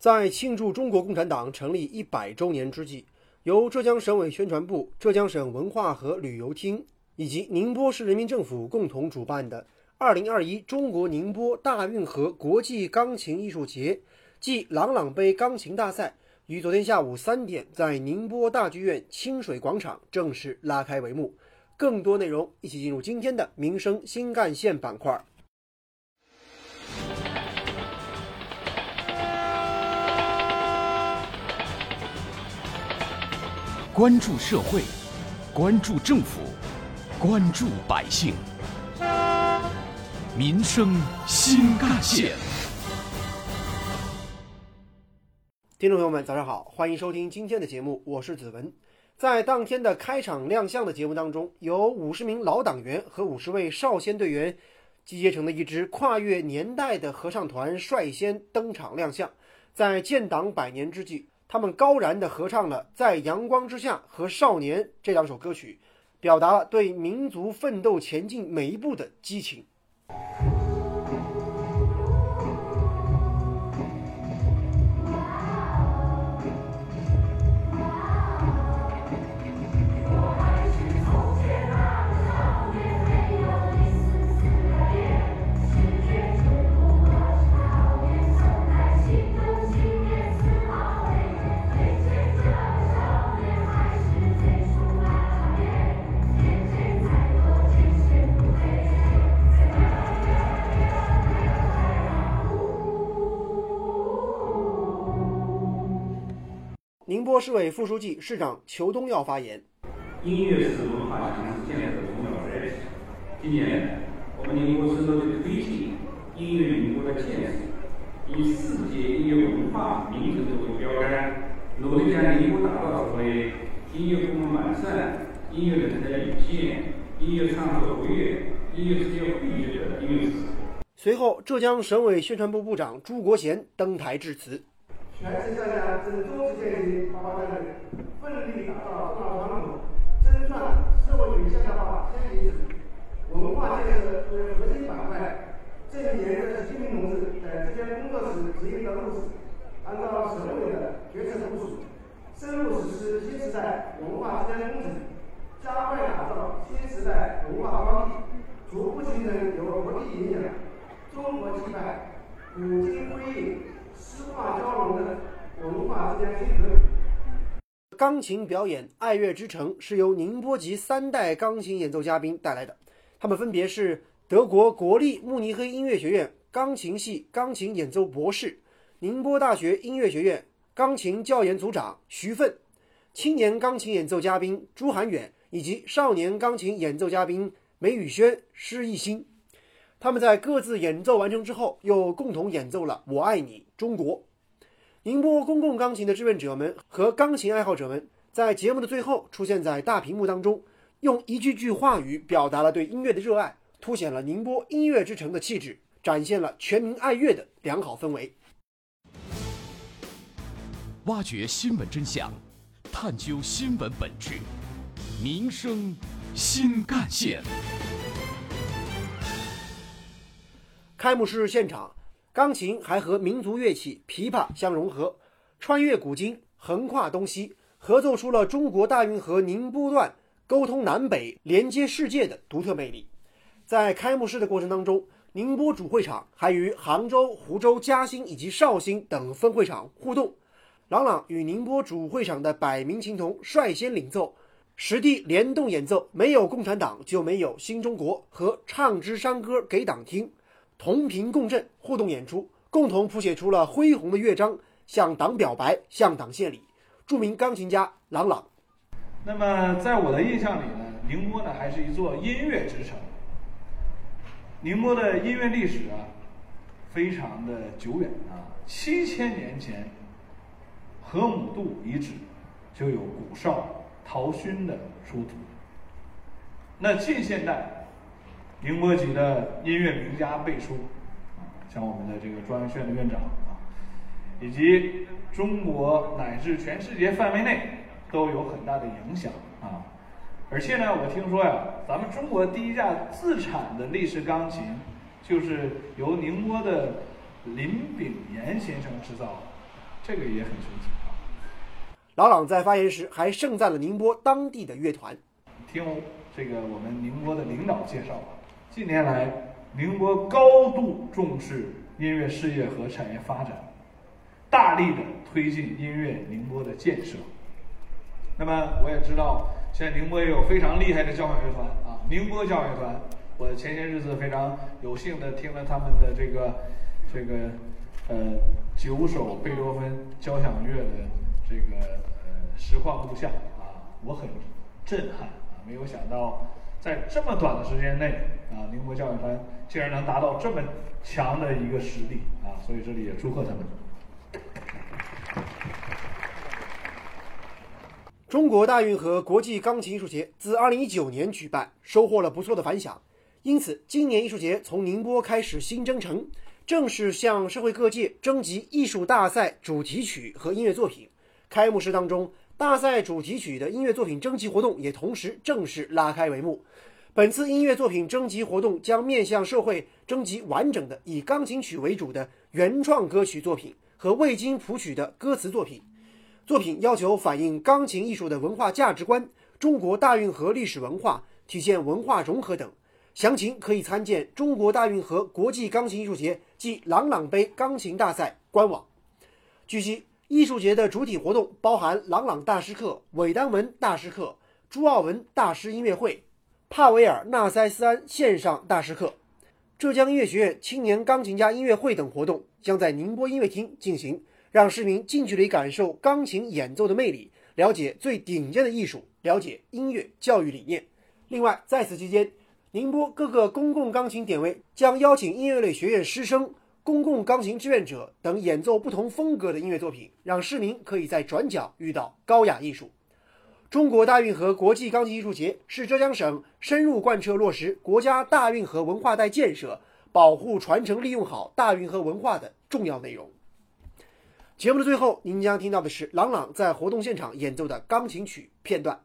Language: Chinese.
在庆祝中国共产党成立一百周年之际，由浙江省委宣传部、浙江省文化和旅游厅以及宁波市人民政府共同主办的二零二一中国宁波大运河国际钢琴艺术节暨朗朗杯钢琴大赛，于昨天下午三点在宁波大剧院清水广场正式拉开帷幕。更多内容，一起进入今天的民生新干线板块。关注社会，关注政府，关注百姓，民生新干线。听众朋友们，早上好，欢迎收听今天的节目，我是子文。在当天的开场亮相的节目当中，有五十名老党员和五十位少先队员集结成的一支跨越年代的合唱团率先登场亮相，在建党百年之际。他们高燃地合唱了《在阳光之下》和《少年》这两首歌曲，表达了对民族奋斗前进每一步的激情。波市委副书记、市长裘东耀发言：音乐是文化强市建设的重要载体。今年，我们宁波市都在推进音乐宁波的建设，以世界音乐文化名城作为标杆，努力将宁波打造成为音乐功能完善、音乐人才涌现、音乐创作活跃、音乐世界汇聚的音乐城。随后，浙江省委宣传部部长朱国贤登台致辞。全市上下郑重致敬您发发战略，奋力打造中华传统，争创社会主义现代化先行者。文化建设作为核心板块，正沿着习近平同志在这间工作时指引的路子，按照省委的决策部署，深入实施新时代文化之间工程，加快打造新时代文化高地，逐步形成有国际影响、中国气派、古今辉映。诗画交融的文化之间结合。钢琴表演《爱乐之城》是由宁波籍三代钢琴演奏嘉宾带来的，他们分别是德国国立慕尼黑音乐学院钢琴系钢琴演奏博士、宁波大学音乐学院钢琴教研组长徐奋、青年钢琴演奏嘉宾朱涵远以及少年钢琴演奏嘉宾梅宇轩、施艺兴。他们在各自演奏完成之后，又共同演奏了《我爱你，中国》。宁波公共钢琴的志愿者们和钢琴爱好者们在节目的最后出现在大屏幕当中，用一句句话语表达了对音乐的热爱，凸显了宁波音乐之城的气质，展现了全民爱乐的良好氛围。挖掘新闻真相，探究新闻本质，民生新干线。开幕式现场，钢琴还和民族乐器琵琶相融合，穿越古今，横跨东西，合奏出了中国大运河宁波段沟通南北、连接世界的独特魅力。在开幕式的过程当中，宁波主会场还与杭州、湖州、嘉兴以及绍兴等分会场互动。朗朗与宁波主会场的百名琴童率先领奏，实地联动演奏《没有共产党就没有新中国》和《唱支山歌给党听》。同频共振，互动演出，共同谱写出了恢宏的乐章，向党表白，向党献礼。著名钢琴家郎朗。那么，在我的印象里呢，宁波呢还是一座音乐之城。宁波的音乐历史啊，非常的久远啊，七千年前，河姆渡遗址就有古哨、陶埙的出土。那近现代。宁波籍的音乐名家辈出，啊，像我们的这个中央学院的院长啊，以及中国乃至全世界范围内都有很大的影响啊。而且呢，我听说呀，咱们中国第一架自产的立式钢琴，就是由宁波的林炳炎先生制造的。这个也很神奇啊。老朗在发言时还盛赞了宁波当地的乐团。听这个我们宁波的领导介绍啊，近年来宁波高度重视音乐事业和产业发展，大力的推进音乐宁波的建设。那么我也知道，现在宁波也有非常厉害的交响乐团啊，宁波交响乐团。我前些日子非常有幸的听了他们的这个这个呃九首贝多芬交响乐的这个呃实况录像啊，我很震撼啊，没有想到在这么短的时间内啊，宁波交响乐团竟然能达到这么强的一个实力啊，所以这里也祝贺他们。中国大运河国际钢琴艺术节自2019年举办，收获了不错的反响。因此，今年艺术节从宁波开始新征程，正式向社会各界征集艺术大赛主题曲和音乐作品。开幕式当中，大赛主题曲的音乐作品征集活动也同时正式拉开帷幕。本次音乐作品征集活动将面向社会征集完整的以钢琴曲为主的原创歌曲作品和未经谱曲的歌词作品。作品要求反映钢琴艺术的文化价值观、中国大运河历史文化、体现文化融合等。详情可以参见中国大运河国际钢琴艺术节暨朗朗杯钢琴大赛官网。据悉，艺术节的主体活动包含朗朗大师课、韦丹文大师课、朱奥文大师音乐会、帕维尔纳塞斯安线上大师课、浙江音乐学院青年钢琴家音乐会等活动，将在宁波音乐厅进行。让市民近距离感受钢琴演奏的魅力，了解最顶尖的艺术，了解音乐教育理念。另外，在此期间，宁波各个公共钢琴点位将邀请音乐类学院师生、公共钢琴志愿者等演奏不同风格的音乐作品，让市民可以在转角遇到高雅艺术。中国大运河国际钢琴艺术节是浙江省深入贯彻落实国家大运河文化带建设，保护、传承、利用好大运河文化的重要内容。节目的最后，您将听到的是郎朗在活动现场演奏的钢琴曲片段。